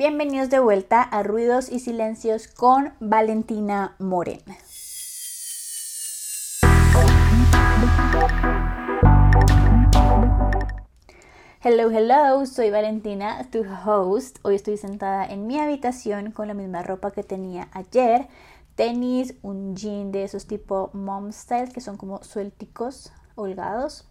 Bienvenidos de vuelta a Ruidos y Silencios con Valentina Morena. Hello, hello, soy Valentina, tu host. Hoy estoy sentada en mi habitación con la misma ropa que tenía ayer. Tenis, un jean de esos tipo mom style que son como suelticos, holgados.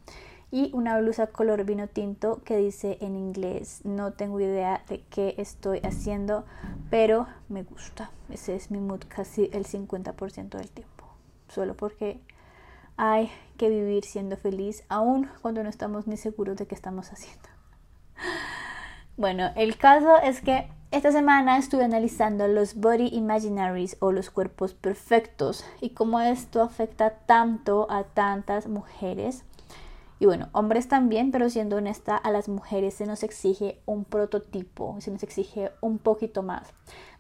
Y una blusa color vino tinto que dice en inglés, no tengo idea de qué estoy haciendo, pero me gusta. Ese es mi mood casi el 50% del tiempo. Solo porque hay que vivir siendo feliz, aun cuando no estamos ni seguros de qué estamos haciendo. Bueno, el caso es que esta semana estuve analizando los body imaginaries o los cuerpos perfectos y cómo esto afecta tanto a tantas mujeres. Y bueno, hombres también, pero siendo honesta, a las mujeres se nos exige un prototipo, se nos exige un poquito más.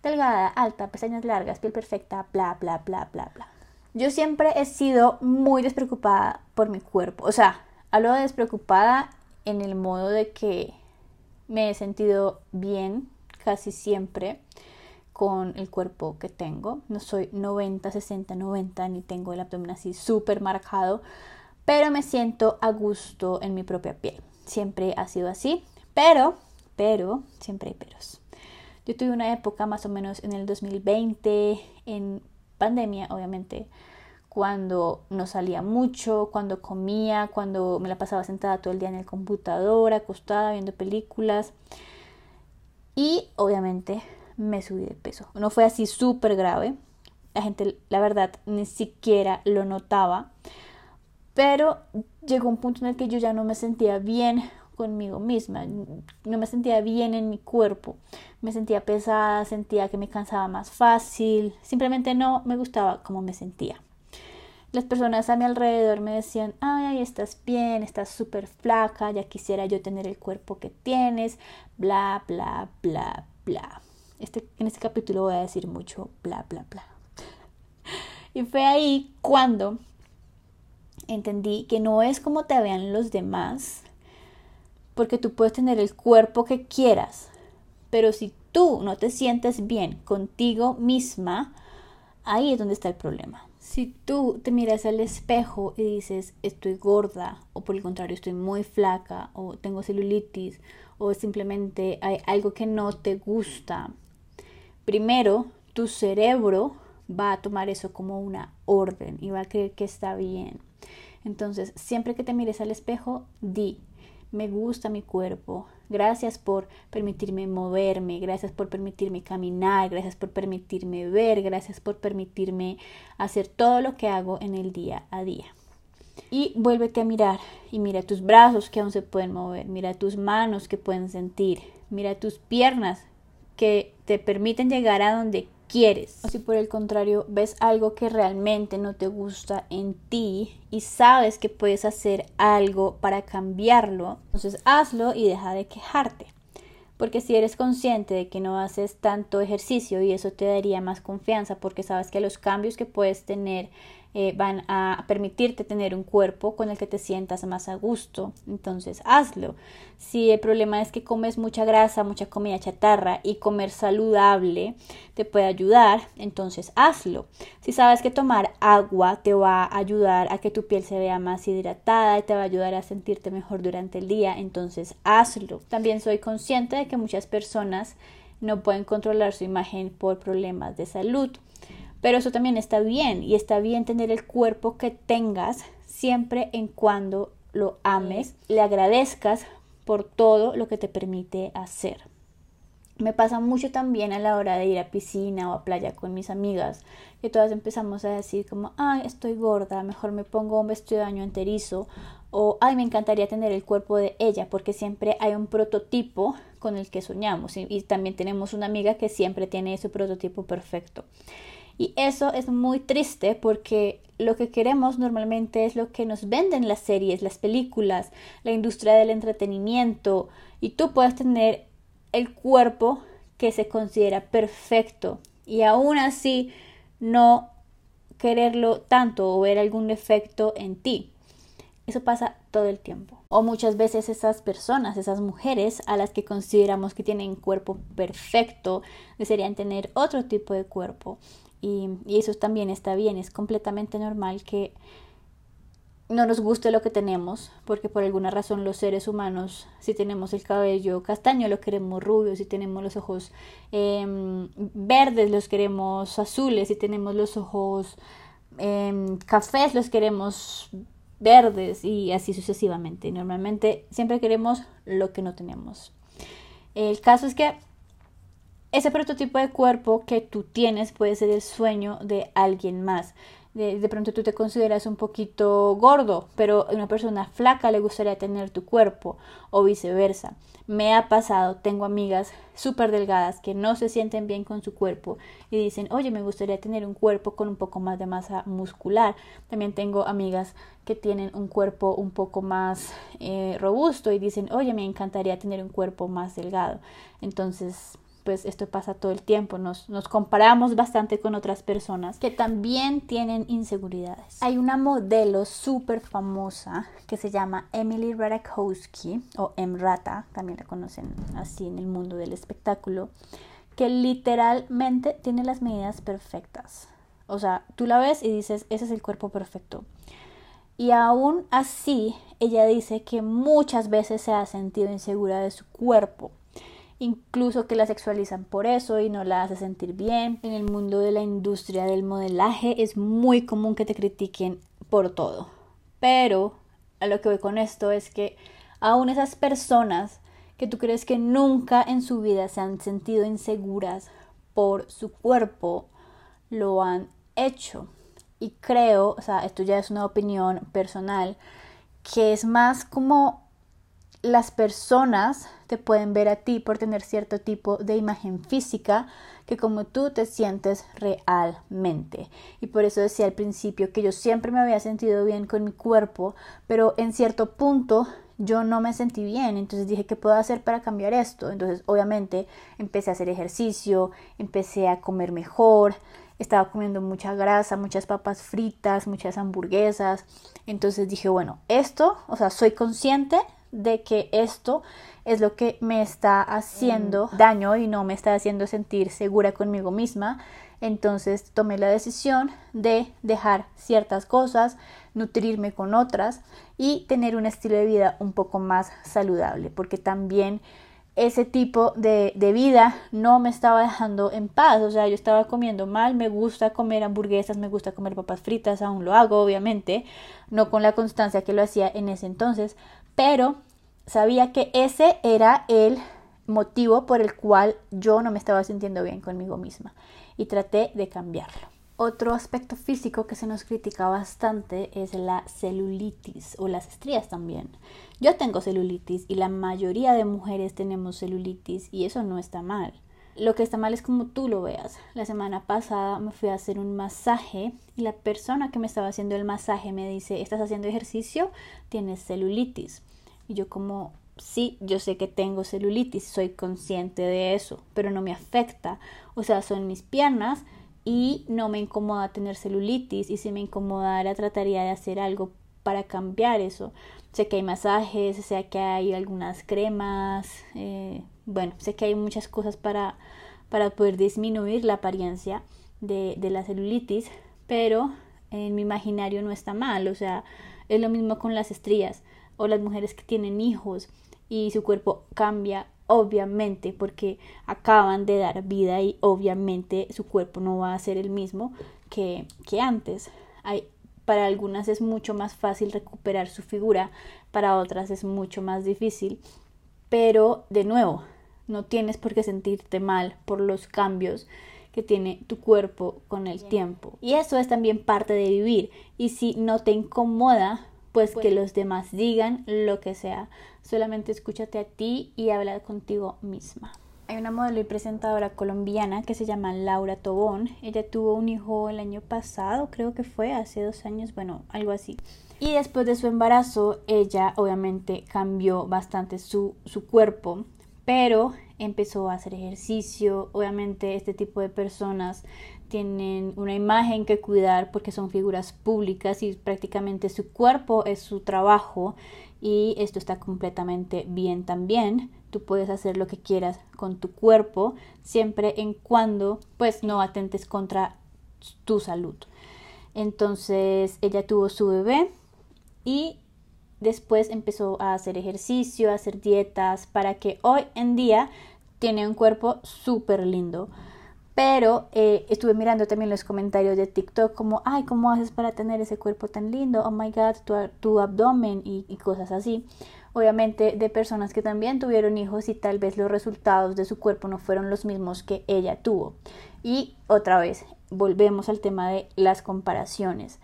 Delgada, alta, pestañas largas, piel perfecta, bla, bla, bla, bla, bla. Yo siempre he sido muy despreocupada por mi cuerpo. O sea, hablo de despreocupada en el modo de que me he sentido bien casi siempre con el cuerpo que tengo. No soy 90, 60, 90, ni tengo el abdomen así súper marcado, pero me siento a gusto en mi propia piel. Siempre ha sido así, pero, pero, siempre hay peros. Yo tuve una época más o menos en el 2020, en pandemia, obviamente, cuando no salía mucho, cuando comía, cuando me la pasaba sentada todo el día en el computador, acostada, viendo películas. Y obviamente me subí de peso. No fue así súper grave. La gente, la verdad, ni siquiera lo notaba. Pero llegó un punto en el que yo ya no me sentía bien conmigo misma, no me sentía bien en mi cuerpo, me sentía pesada, sentía que me cansaba más fácil, simplemente no me gustaba cómo me sentía. Las personas a mi alrededor me decían, ay, estás bien, estás súper flaca, ya quisiera yo tener el cuerpo que tienes, bla, bla, bla, bla. Este, en este capítulo voy a decir mucho bla, bla, bla. Y fue ahí cuando entendí que no es como te vean los demás, porque tú puedes tener el cuerpo que quieras, pero si tú no te sientes bien contigo misma, ahí es donde está el problema. Si tú te miras al espejo y dices estoy gorda o por el contrario estoy muy flaca o tengo celulitis o simplemente hay algo que no te gusta, primero tu cerebro va a tomar eso como una orden y va a creer que está bien. Entonces, siempre que te mires al espejo, di, me gusta mi cuerpo, gracias por permitirme moverme, gracias por permitirme caminar, gracias por permitirme ver, gracias por permitirme hacer todo lo que hago en el día a día. Y vuélvete a mirar y mira tus brazos que aún se pueden mover, mira tus manos que pueden sentir, mira tus piernas que te permiten llegar a donde quieres. O si por el contrario ves algo que realmente no te gusta en ti y sabes que puedes hacer algo para cambiarlo, entonces hazlo y deja de quejarte. Porque si eres consciente de que no haces tanto ejercicio y eso te daría más confianza porque sabes que los cambios que puedes tener eh, van a permitirte tener un cuerpo con el que te sientas más a gusto. Entonces, hazlo. Si el problema es que comes mucha grasa, mucha comida chatarra y comer saludable te puede ayudar, entonces hazlo. Si sabes que tomar agua te va a ayudar a que tu piel se vea más hidratada y te va a ayudar a sentirte mejor durante el día, entonces hazlo. También soy consciente de que muchas personas no pueden controlar su imagen por problemas de salud. Pero eso también está bien y está bien tener el cuerpo que tengas siempre en cuando lo ames, le agradezcas por todo lo que te permite hacer. Me pasa mucho también a la hora de ir a piscina o a playa con mis amigas, que todas empezamos a decir como, ay, estoy gorda, mejor me pongo un vestido de baño enterizo, o ay, me encantaría tener el cuerpo de ella, porque siempre hay un prototipo con el que soñamos, y, y también tenemos una amiga que siempre tiene ese prototipo perfecto. Y eso es muy triste porque lo que queremos normalmente es lo que nos venden las series, las películas, la industria del entretenimiento. Y tú puedes tener el cuerpo que se considera perfecto y aún así no quererlo tanto o ver algún defecto en ti. Eso pasa todo el tiempo. O muchas veces esas personas, esas mujeres a las que consideramos que tienen cuerpo perfecto, desearían tener otro tipo de cuerpo. Y, eso también está bien, es completamente normal que no nos guste lo que tenemos, porque por alguna razón los seres humanos, si tenemos el cabello castaño, lo queremos rubio, si tenemos los ojos em, verdes, los queremos azules, si tenemos los ojos em, cafés, los queremos verdes y así sucesivamente. Normalmente siempre queremos lo que no tenemos. El caso es que ese prototipo de cuerpo que tú tienes puede ser el sueño de alguien más de, pronto tú te consideras un poquito gordo, pero a una persona flaca le gustaría tener tu cuerpo o viceversa. Me ha pasado, tengo amigas súper delgadas que no se sienten bien con su cuerpo y dicen, oye, me gustaría tener un cuerpo con un poco más de masa muscular. También tengo amigas que tienen un cuerpo un poco más eh, robusto y dicen, oye, me encantaría tener un cuerpo más delgado. Entonces, pues esto pasa todo el tiempo, nos, nos comparamos bastante con otras personas que también tienen inseguridades. Hay una modelo súper famosa que se llama Emily Ratajkowski o Emrata, también la conocen así en el mundo del espectáculo, que literalmente tiene las medidas perfectas. O sea, tú la ves y dices, ese es el cuerpo perfecto. Y aún así, ella dice que muchas veces se ha sentido insegura de su cuerpo incluso que la sexualizan por eso y no la hace sentir bien. En el mundo de la industria del modelaje es muy común que te critiquen por todo. Pero a lo que voy con esto es que aún esas personas que tú crees que nunca en su vida se han sentido inseguras por su cuerpo, lo han hecho. Y creo, o sea, esto ya es una opinión personal, que es más como las personas te pueden ver a ti por tener cierto tipo de imagen física que como tú te sientes realmente. Y por eso decía al principio que yo siempre me había sentido bien con mi cuerpo, pero en cierto punto yo no me sentí bien, entonces dije, ¿qué puedo hacer para cambiar esto? Entonces, obviamente, empecé a hacer ejercicio, empecé a comer mejor, estaba comiendo mucha grasa, muchas papas fritas, muchas hamburguesas. Entonces dije, bueno, esto, o sea, soy consciente de que esto es lo que me está haciendo mm. daño y no me está haciendo sentir segura conmigo misma. Entonces tomé la decisión de dejar ciertas cosas, nutrirme con otras y tener un estilo de vida un poco más saludable, porque también ese tipo de, de, vida no me estaba dejando en paz, o sea, yo estaba comiendo mal, me gusta comer hamburguesas, me gusta comer papas fritas, aún lo hago, obviamente, no con la constancia que lo hacía en ese entonces, pero sabía que ese era el motivo por el cual yo no me estaba sintiendo bien conmigo misma y traté de cambiarlo. Otro aspecto físico que se nos critica bastante es la celulitis o las estrías también. Yo tengo celulitis y la mayoría de mujeres tenemos celulitis y eso no está mal. Lo que está mal es como tú lo veas. La semana pasada me fui a hacer un masaje y la persona que me estaba haciendo el masaje me dice, ¿estás haciendo ejercicio? Tienes celulitis. Y yo como, sí, yo sé que tengo celulitis, soy consciente de eso, pero no me afecta. O sea, son mis piernas y no me incomoda tener celulitis y si me incomodara trataría de hacer algo para cambiar eso. Sé que hay masajes, sé que hay algunas cremas, eh, bueno, sé que hay muchas cosas para, para poder disminuir la apariencia de, de la celulitis, pero en mi imaginario no está mal, o sea, es lo mismo con las estrías o las mujeres que tienen hijos y su cuerpo cambia obviamente porque acaban de dar vida y obviamente su cuerpo no va a ser el mismo que, que antes. Hay, para algunas es mucho más fácil recuperar su figura, para otras es mucho más difícil, pero de nuevo, no tienes por qué sentirte mal por los cambios que tiene tu cuerpo con el tiempo. Y eso es también parte de vivir. Y si no te incomoda, pues que los demás digan lo que sea. Solamente escúchate a ti y habla contigo misma. Hay una modelo y presentadora colombiana que se llama Laura Tobón. Ella tuvo un hijo el año pasado, creo que fue hace dos años, bueno, algo así. Y después de su embarazo, ella obviamente cambió bastante su, su cuerpo, pero empezó a hacer ejercicio. Obviamente este tipo de personas tienen una imagen que cuidar porque son figuras públicas y prácticamente su cuerpo es su trabajo y esto está completamente bien también. Tú puedes hacer lo que quieras con tu cuerpo siempre en cuando pues no atentes contra tu salud. Entonces ella tuvo su bebé y después empezó a hacer ejercicio, a hacer dietas para que hoy en día tiene un cuerpo súper lindo. Pero eh, estuve mirando también los comentarios de TikTok como, ay, ¿cómo haces para tener ese cuerpo tan lindo? Oh my god, tu, abdomen y, y cosas así. Obviamente de personas que también tuvieron hijos y tal vez los resultados de su cuerpo no fueron los mismos que ella tuvo. Y otra vez, volvemos al tema de las comparaciones.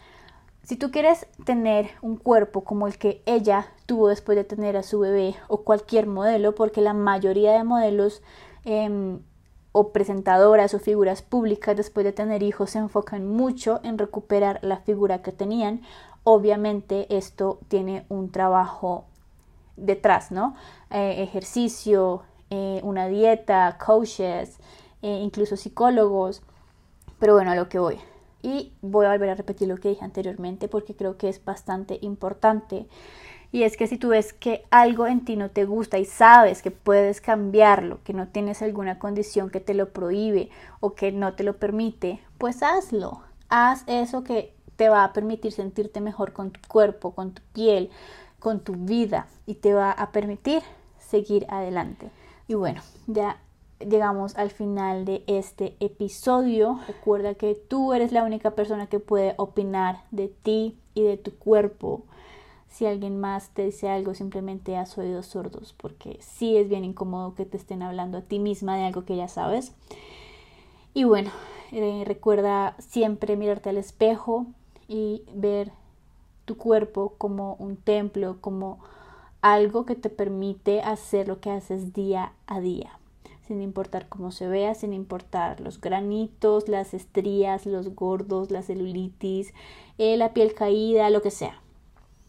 Si tú quieres tener un cuerpo como el que ella tuvo después de tener a su bebé o cualquier modelo, porque la mayoría de modelos em, o presentadoras o figuras públicas después de tener hijos se enfocan mucho en recuperar la figura que tenían. Obviamente esto tiene un trabajo detrás, ¿no? Eh, ejercicio, eh, una dieta, coaches, eh, incluso psicólogos. Pero bueno, a lo que voy. Y voy a volver a repetir lo que dije anteriormente porque creo que es bastante importante. Y es que si tú ves que algo en ti no te gusta y sabes que puedes cambiarlo, que no tienes alguna condición que te lo prohíbe o que no te lo permite, pues hazlo. Haz eso que te va a permitir sentirte mejor con tu cuerpo, con tu piel, con tu vida y te va a permitir seguir adelante. Y bueno, ya llegamos al final de este episodio. Recuerda que tú eres la única persona que puede opinar de ti y de tu cuerpo si alguien más te dice algo, simplemente has oídos sordos, porque sí es bien incómodo que te estén hablando a ti misma de algo que ya sabes. Y bueno, eh, recuerda siempre mirarte al espejo y ver tu cuerpo como un templo, como algo que te permite hacer lo que haces día a día, sin importar cómo se vea, sin importar los granitos, las estrías, los gordos, la celulitis, eh, la piel caída, lo que sea.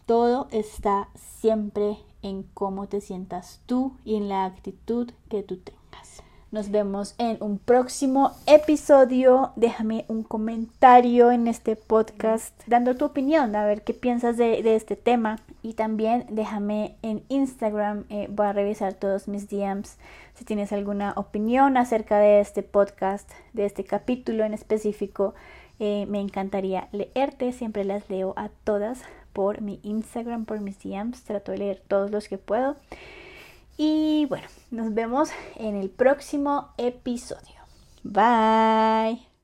Todo está siempre en cómo te sientas tú y en la actitud que tú tengas. Nos vemos en un próximo episodio. Déjame un comentario en este podcast dando tu opinión, a ver qué piensas de, este tema. Y también déjame en Instagram, eh, voy a revisar todos mis DMs si tienes alguna opinión acerca de este podcast, de este capítulo en específico. Eh, me encantaría leerte, siempre las leo a todas por mi Instagram, por mis DMs. Trato de leer todos los que puedo. Y bueno, nos vemos en el próximo episodio. Bye.